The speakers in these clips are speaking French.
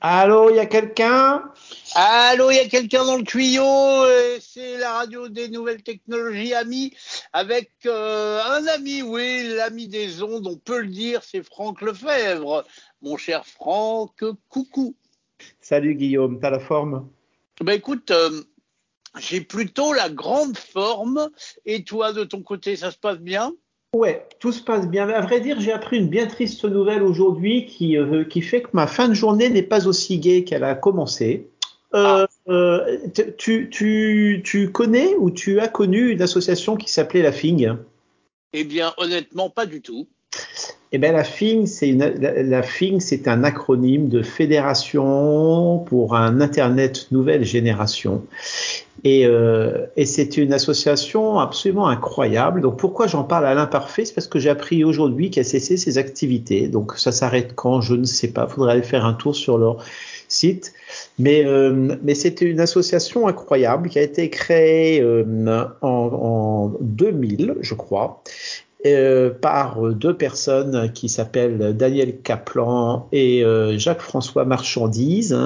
Allô, il y a quelqu'un? Allô, il y a quelqu'un dans le tuyau C'est la radio des nouvelles technologies, amis, avec euh, un ami, oui, l'ami des ondes, on peut le dire, c'est Franck Lefebvre. Mon cher Franck, coucou. Salut Guillaume, t'as la forme? Ben écoute, euh, j'ai plutôt la grande forme. Et toi, de ton côté, ça se passe bien? Ouais, tout se passe bien. À vrai dire, j'ai appris une bien triste nouvelle aujourd'hui qui, euh, qui fait que ma fin de journée n'est pas aussi gaie qu'elle a commencé. Euh, ah. euh, tu, tu, tu connais ou tu as connu une association qui s'appelait la FING Eh bien, honnêtement, pas du tout. Eh bien, la FING, c'est un acronyme de Fédération pour un Internet nouvelle génération. Et, euh, et c'est une association absolument incroyable. Donc pourquoi j'en parle à l'imparfait? C'est parce que j'ai appris aujourd'hui qu'elle cessé ses activités. Donc ça s'arrête quand? Je ne sais pas. Il faudrait aller faire un tour sur leur site. Mais, euh, mais c'était une association incroyable qui a été créée euh, en, en 2000, je crois. Euh, par deux personnes qui s'appellent Daniel Kaplan et euh, Jacques-François Marchandise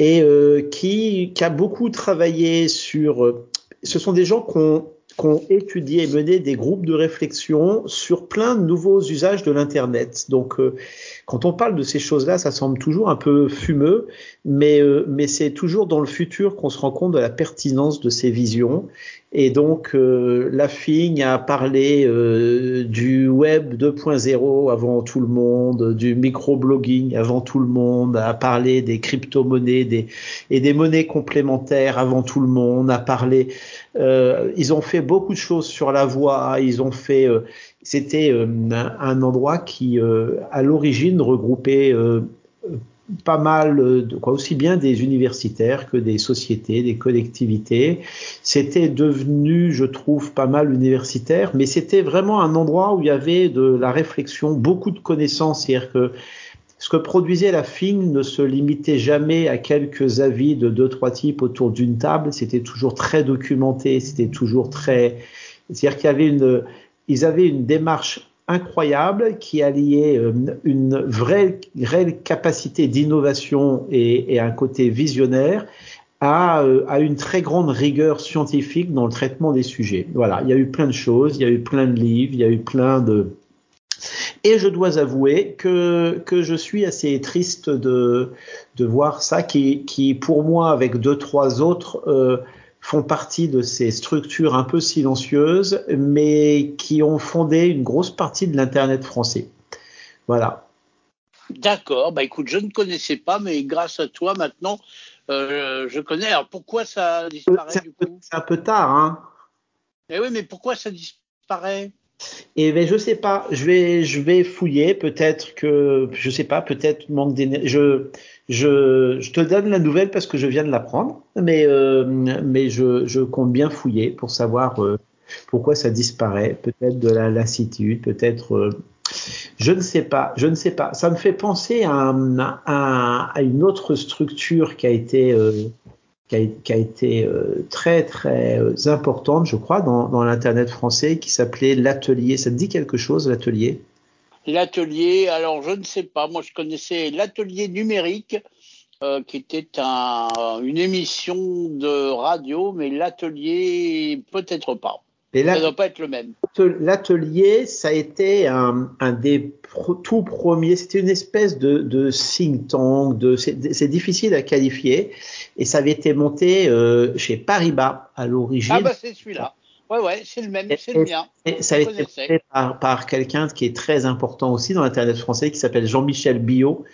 et euh, qui, qui, a beaucoup travaillé sur. Euh, ce sont des gens qui ont, qui ont, étudié et mené des groupes de réflexion sur plein de nouveaux usages de l'Internet. Donc, euh, quand on parle de ces choses-là, ça semble toujours un peu fumeux, mais, euh, mais c'est toujours dans le futur qu'on se rend compte de la pertinence de ces visions. Et donc, euh, la FIG a parlé euh, du web 2.0 avant tout le monde, du microblogging avant tout le monde, a parlé des crypto-monnaies des, et des monnaies complémentaires avant tout le monde, a parlé. Euh, ils ont fait beaucoup de choses sur la voie. Ils ont fait. Euh, c'était euh, un endroit qui, à l'origine, regroupait pas mal de quoi aussi bien des universitaires que des sociétés, des collectivités. C'était devenu, je trouve, pas mal universitaire, mais c'était vraiment un endroit où il y avait de la réflexion, beaucoup de connaissances, c'est-à-dire que ce que produisait la FING ne se limitait jamais à quelques avis de deux, trois types autour d'une table. C'était toujours très documenté, c'était toujours très, c'est-à-dire qu'il y avait une, ils avaient une démarche incroyable qui alliait euh, une vraie, réelle capacité d'innovation et, un côté visionnaire à, euh, à, une très grande rigueur scientifique dans le traitement des sujets. Voilà, il y a eu plein de choses, il y a eu plein de livres, il y a eu plein de... Et je dois avouer que, que je suis assez triste de, de voir ça, qui, qui pour moi, avec deux, trois autres, euh, font partie de ces structures un peu silencieuses, mais qui ont fondé une grosse partie de l'Internet français. Voilà. D'accord, bah écoute, je ne connaissais pas, mais grâce à toi maintenant, euh, je connais. Alors pourquoi ça disparaît du coup? C'est un peu tard, hein Eh oui, mais pourquoi ça disparaît? Eh ben je sais pas, je vais fouiller, peut-être que je sais pas, peut-être manque d'énergie. Je, je te donne la nouvelle parce que je viens de l'apprendre, mais euh, mais je je compte bien fouiller pour savoir euh, pourquoi ça disparaît, peut-être de la lassitude, peut-être euh, je ne sais pas, je ne sais pas. Ça me fait penser à, une autre structure qui a été qui a, été euh, très très euh, importante, je crois, dans, l'internet français, qui s'appelait l'atelier. Ça te dit quelque chose, l'atelier? L'atelier, alors je ne sais pas. Moi, je connaissais l'atelier numérique, euh, qui était un, une émission de radio, mais l'atelier peut-être pas. Et ça ne doit pas être le même. L'atelier, ça a été un, un des tout premiers. C'était une espèce de, de think tank. De, c'est difficile à qualifier. Et ça avait été monté euh, chez Paribas à l'origine. Ah bah c'est celui-là. Ouais, ouais, c'est le même, c'est le mien. Et ça a été fait par, par quelqu'un qui est très important aussi dans l'Internet français, qui s'appelle Jean-Michel Billot,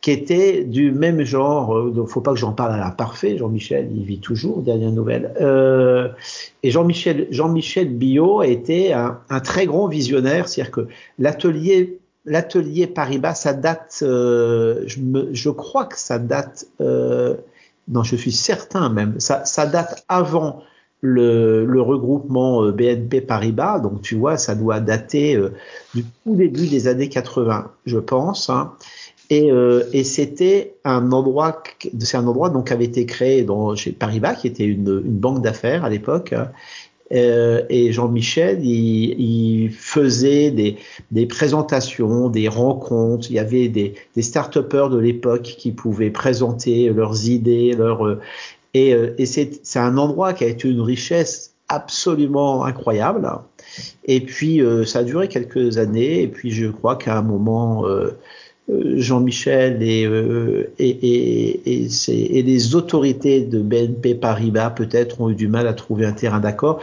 qui était du même genre. Euh, donc, faut pas que j'en parle à la parfait. Jean-Michel, il vit toujours, dernière nouvelle. Euh, et Jean-Michel, Jean-Michel Billot a été un, un très grand visionnaire, c'est-à-dire que l'atelier l'atelier Paribas, ça date, euh, je, me, je crois que ça date, euh, non, je suis certain même, ça, ça date avant le, regroupement BNP Paribas, donc tu vois, ça doit dater euh, du tout début des années 80, je pense. Hein. Et, euh, et c'était un endroit, c'est un endroit donc qui avait été créé dans, chez Paribas, qui était une, banque d'affaires à l'époque, Euh, et Jean-Michel, il, faisait des, des, présentations, des rencontres. Il y avait des, des start-upers de l'époque qui pouvaient présenter leurs idées, leurs et, et c'est un endroit qui a été une richesse absolument incroyable. Et puis ça a duré quelques années. Et puis je crois qu'à un moment euh, Jean-Michel et, euh, et, et, et, les autorités de BNP Paribas peut-être ont eu du mal à trouver un terrain d'accord.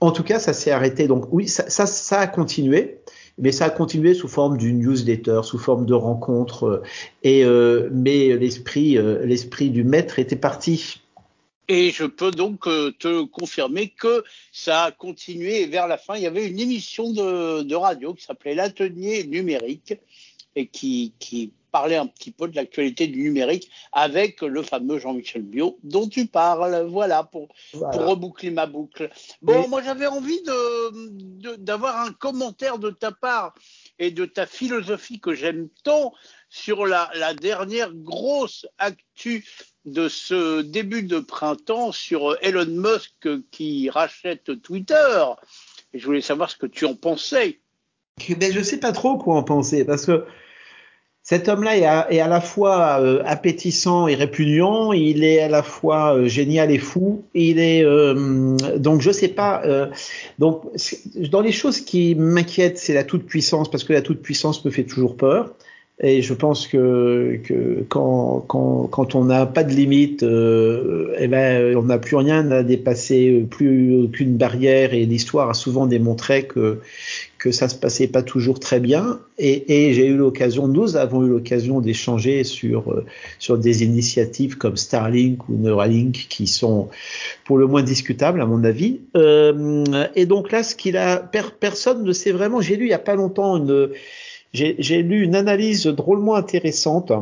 En tout cas, ça s'est arrêté. Donc oui, ça, ça, ça, a continué, mais ça a continué sous forme d'une newsletter, sous forme de rencontres. Et euh, mais l'esprit, l'esprit du maître était parti. Et je peux donc te confirmer que ça a continué. Et vers la fin, il y avait une émission de, de radio qui s'appelait l'Atelier numérique et qui, qui parlait un petit peu de l'actualité du numérique avec le fameux Jean-Michel Bio dont tu parles. Voilà pour, voilà. pour reboucler ma boucle. Bon, Mais... moi j'avais envie d'avoir un commentaire de ta part et de ta philosophie que j'aime tant sur la, la dernière grosse actu de ce début de printemps sur Elon Musk qui rachète Twitter. Et je voulais savoir ce que tu en pensais. Ben, je sais pas trop quoi en penser parce que cet homme-là est, à la fois euh, appétissant et répugnant, il est à la fois euh, génial et fou. Il est euh, donc je sais pas. Euh, donc dans les choses qui m'inquiètent, c'est la toute puissance parce que la toute puissance me fait toujours peur. Et je pense que, que quand, quand, quand on n'a pas de limite, euh, eh ben, on n'a plus rien à dépasser, plus aucune barrière. Et l'histoire a souvent démontré que, que ça se passait pas toujours très bien. Et, et j'ai eu l'occasion, nous avons eu l'occasion d'échanger sur, sur des initiatives comme Starlink ou Neuralink qui sont pour le moins discutables à mon avis. Euh, et donc là, ce qu'il a, per, personne ne sait vraiment. J'ai lu il y a pas longtemps une j'ai lu une analyse drôlement intéressante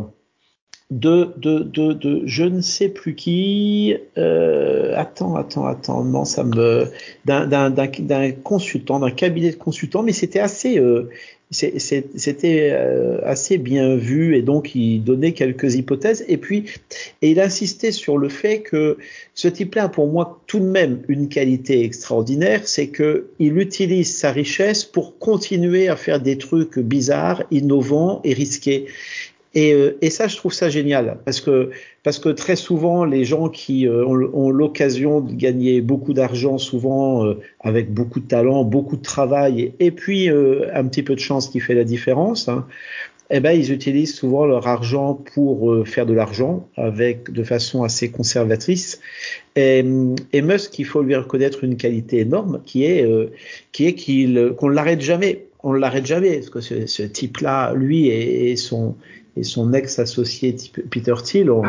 de, de, de, de je ne sais plus qui. Euh, attends, attends, attends. Non, ça me d'un consultant, d'un cabinet de consultants, mais c'était assez. Euh, c'était euh, assez bien vu et donc il donnait quelques hypothèses et puis et il insistait sur le fait que ce type-là a pour moi tout de même une qualité extraordinaire, c'est que il utilise sa richesse pour continuer à faire des trucs bizarres, innovants et risqués. Et, euh, et, ça, je trouve ça génial parce que parce que très souvent, les gens qui euh, ont, l'occasion de gagner beaucoup d'argent, souvent euh, avec beaucoup de talent, beaucoup de travail, et, puis un petit peu de chance qui fait la différence. Hein, eh ben, ils utilisent souvent leur argent pour faire de l'argent avec de façon assez conservatrice. Et, Musk, il faut lui reconnaître une qualité énorme qui est qui est qu'il qu'on l'arrête jamais. On l'arrête jamais parce que ce, ce type-là, lui et, et son et son ex-associé Peter Thiel ont,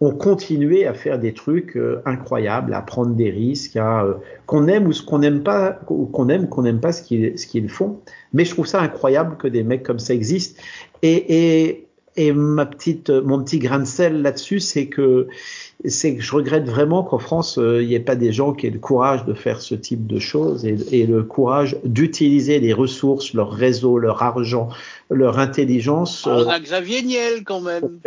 ont, continué à faire des trucs euh, incroyables, à prendre des risques, euh, qu'on aime ou ce qu'on n'aime pas, ou qu'on aime qu'on n'aime pas ce qu'ils ce qu'ils font. Mais je trouve ça incroyable que des mecs comme ça existent. Et, et, et ma petite, mon petit grain de sel là-dessus, c'est que c'est que je regrette vraiment qu'en France, euh, il n'y ait pas des gens qui aient le courage de faire ce type de choses et, et le courage d'utiliser les ressources, leur réseau, leur argent, leur intelligence. Euh, on a Xavier Niel quand même.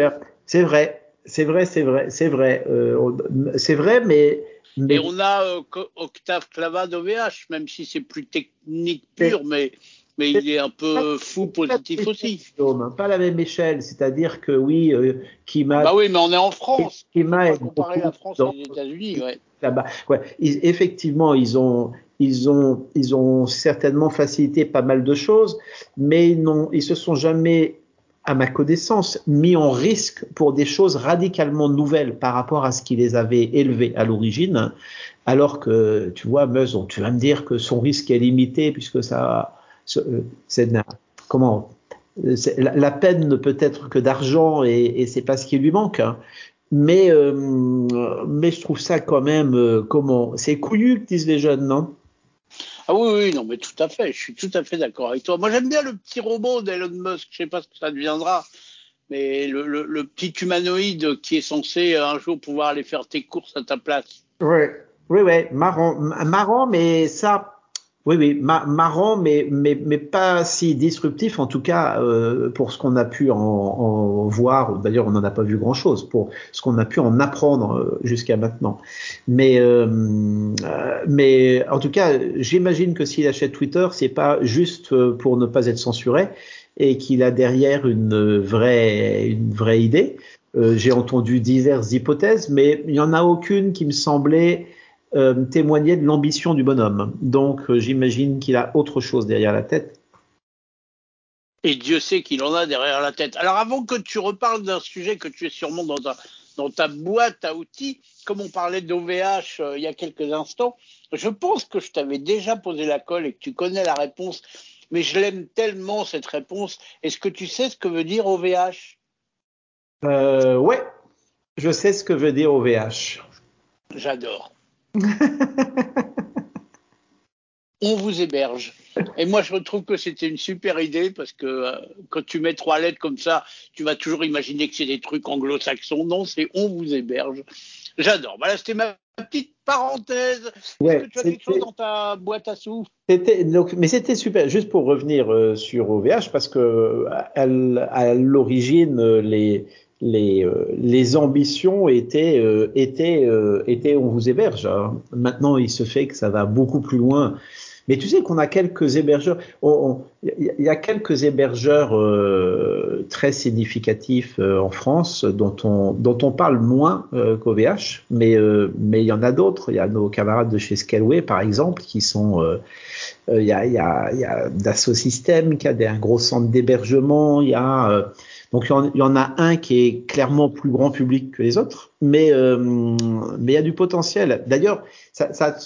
C'est vrai, c'est vrai, c'est vrai, c'est vrai, euh, c'est vrai, mais, mais. Et on a euh, Octave Clavat d'OVH, même si c'est plus technique pur, mais mais il est un peu fou positif aussi. Pas la même échelle, c'est-à-dire que oui, euh, Kima. Bah oui, mais on est en France. Kima est comparer la France et les États-Unis, ouais. Là-bas, ouais. Ils, effectivement, ils ont, ils ont, ils ont certainement facilité pas mal de choses, mais ils n'ont, ils se sont jamais, à ma connaissance, mis en risque pour des choses radicalement nouvelles par rapport à ce qui les avait élevés à l'origine. Alors que, tu vois, Meuse, tu vas me dire que son risque est limité puisque ça comment la, la, peine ne peut être que d'argent et, et c'est pas ce qui lui manque. Hein. Mais euh, mais je trouve ça quand même euh, comment c'est couillu que disent les jeunes, non? Ah oui oui non mais tout à fait, je suis tout à fait d'accord avec toi. Moi j'aime bien le petit robot d'Elon Musk, je sais pas ce que ça deviendra, mais le, le, le, petit humanoïde qui est censé un jour pouvoir aller faire tes courses à ta place. Oui oui ouais marrant marrant mais ça Oui, oui, marrant, mais, mais, mais pas si disruptif, en tout cas euh, pour ce qu'on a pu en, en voir. D'ailleurs, on n'en a pas vu grand-chose pour ce qu'on a pu en apprendre euh, jusqu'à maintenant. Mais, euh, euh, mais en tout cas, j'imagine que s'il achète Twitter, c'est pas juste pour ne pas être censuré et qu'il a derrière une vraie, une vraie idée. J'ai entendu diverses hypothèses, mais il n'y en a aucune qui me semblait euh, témoignait de l'ambition du bonhomme. Donc euh, j'imagine qu'il a autre chose derrière la tête. Et Dieu sait qu'il en a derrière la tête. Alors avant que tu reparles d'un sujet que tu es sûrement dans ta, dans ta boîte à outils, comme on parlait d'OVH euh, il y a quelques instants, je pense que je t'avais déjà posé la colle et que tu connais la réponse, mais je l'aime tellement cette réponse. Est-ce que tu sais ce que veut dire OVH euh, Ouais, je sais ce que veut dire OVH. J'adore. On vous héberge. Et moi, je trouve que c'était une super idée parce que euh, quand tu mets trois lettres comme ça, tu vas toujours imaginer que c'est des trucs anglo-saxons. Non, c'est on vous héberge. J'adore. Voilà, c'était ma petite parenthèse. Est-ce que tu as quelque chose dans ta boîte à donc, mais c'était super. Juste pour revenir euh, sur OVH, parce que à l'origine, les les, euh, les ambitions étaient, euh, étaient, euh, étaient on vous héberge. Hein. Maintenant, il se fait que ça va beaucoup plus loin. Mais tu sais qu'on a quelques hébergeurs. Il y a quelques hébergeurs très significatifs en France dont on, dont on parle moins qu'OVH, mais mais il y en a d'autres. Il y a nos camarades de chez Scaleway, par exemple, qui sont il y a il y a il y a Dassault Systèmes qui a un gros centre d'hébergement. Il y a donc il y, en, a un qui est clairement plus grand public que les autres, mais euh, mais il y a du potentiel. D'ailleurs, ça, ça,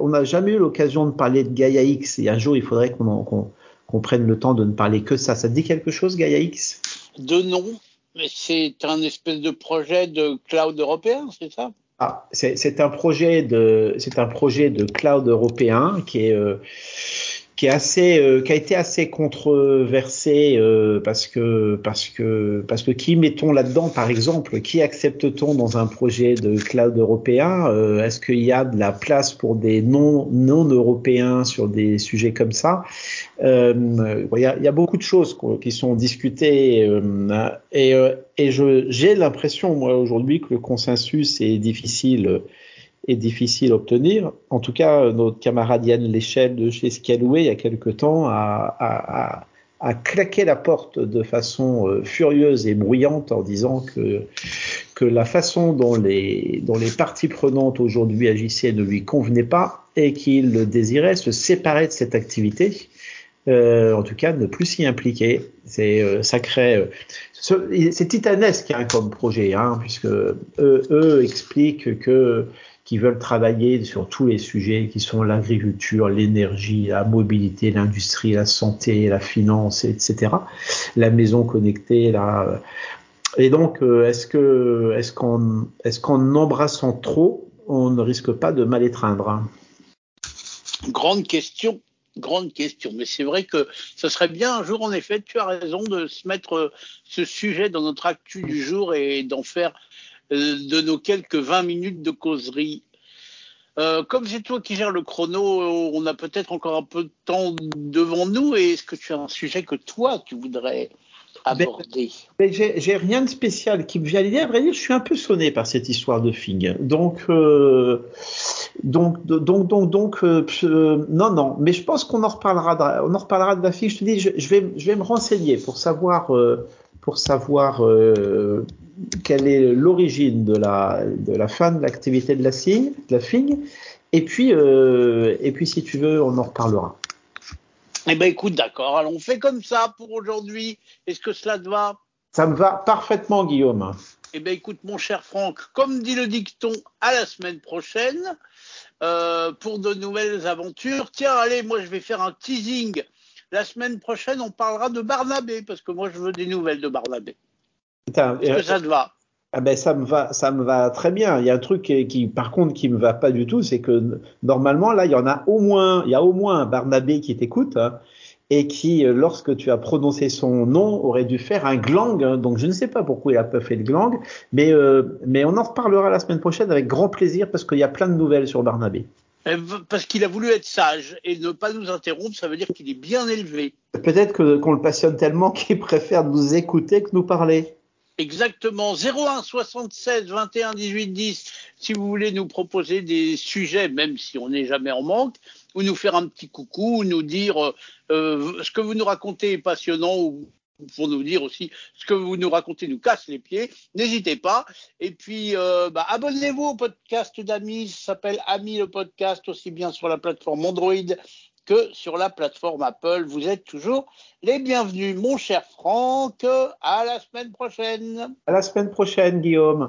on n'a jamais eu l'occasion de parler de Gaia X. Et un jour, il faudrait qu'on qu'on prenne le temps de ne parler que ça. Ça te dit quelque chose, Gaia X? De nom, mais c'est un espèce de projet de cloud européen, c'est ça? Ah, c'est un projet de c'est un projet de cloud européen qui est euh, qui est assez, euh, qui a été assez controversé euh, parce que parce que parce que qui mettons là-dedans, par exemple, qui accepte-t-on dans un projet de cloud européen? Euh, Est-ce qu'il y a de la place pour des non non européens sur des sujets comme ça? Il y a, y, a, beaucoup de choses qui sont discutées et et je j'ai l'impression moi aujourd'hui que le consensus est difficile est difficile à obtenir. En tout cas, notre camarade Yann Léchelle de chez Scalway, il y a quelque temps, a, claqué la porte de façon euh, furieuse et bruyante en disant que, que la façon dont les, dont les parties prenantes aujourd'hui agissaient ne lui convenait pas et qu'il désirait se séparer de cette activité. Euh, en tout cas, ne plus s'y impliquer. C'est euh, sacré. Euh, c'est titanesque hein, comme projet, hein, puisque eux expliquent que qui veulent travailler sur tous les sujets qui sont l'agriculture, l'énergie, la mobilité, l'industrie, la santé, la finance, etc. La maison connectée, la... Et donc, euh, est-ce que, est-ce qu'en, est-ce qu'en embrassant trop, on ne risque pas de mal étreindre? Grande question. Grande question, mais c'est vrai que ce serait bien un jour, en effet, tu as raison de se mettre euh, ce sujet dans notre actu du jour et d'en faire de nos quelques 20 minutes de causerie. Euh, comme c'est toi qui gères le chrono, on a peut-être encore un peu de temps devant nous. Et est-ce que tu as un sujet que toi, tu voudrais aborder? J'ai rien de spécial qui me vient à l'idée. À vrai dire, je suis un peu sonné par cette histoire de Fing. Donc, euh, donc, donc, donc, donc, non, non. Mais je pense qu'on en reparlera. De, on en reparlera de la Fing. Je te dis, je, vais, je vais me renseigner pour savoir, pour savoir quelle est l'origine de la, de la fin de l'activité de la cygne, de la figue, et puis, euh, et puis si tu veux, on en reparlera. Eh ben écoute, d'accord. Alors on fait comme ça pour aujourd'hui. Est-ce que cela te va? Ça me va parfaitement, Guillaume. Eh ben écoute, mon cher Franck, comme dit le dicton, à la semaine prochaine euh, pour de nouvelles aventures. Tiens, allez, moi je vais faire un teasing. La semaine prochaine, on parlera de Barnabé parce que moi je veux des nouvelles de Barnabé. Est-ce que ça te va ah ben ça me va, ça me va très bien. Il y a un truc qui, par contre, qui me va pas du tout, c'est que normalement là, il y en a au moins, il y a au moins un Barnabé qui t'écoute hein, et qui, euh, lorsque tu as prononcé son nom, aurait dû faire un glang. Hein. donc je ne sais pas pourquoi il a pas fait le glang, mais euh, mais on en reparlera la semaine prochaine avec grand plaisir parce qu'il y a plein de nouvelles sur Barnabé. Eh, parce qu'il a voulu être sage et ne pas nous interrompre, ça veut dire qu'il est bien élevé. Peut-être qu'on le passionne tellement qu'il préfère nous écouter que nous parler. Exactement. 01 76 21 18 10 si vous voulez nous proposer des sujets, même si on n'est jamais en manque, ou nous faire un petit coucou, ou nous dire euh, euh, ce que vous nous racontez est passionnant, ou pour nous dire aussi ce que vous nous racontez nous casse les pieds. N'hésitez pas. Et puis, euh, bah, abonnez-vous au podcast d'Ami. Ça s'appelle Ami le podcast, aussi bien sur la plateforme Android que sur la plateforme Apple. Vous êtes toujours les bienvenus, mon cher Franck. À la semaine prochaine. À la semaine prochaine, Guillaume.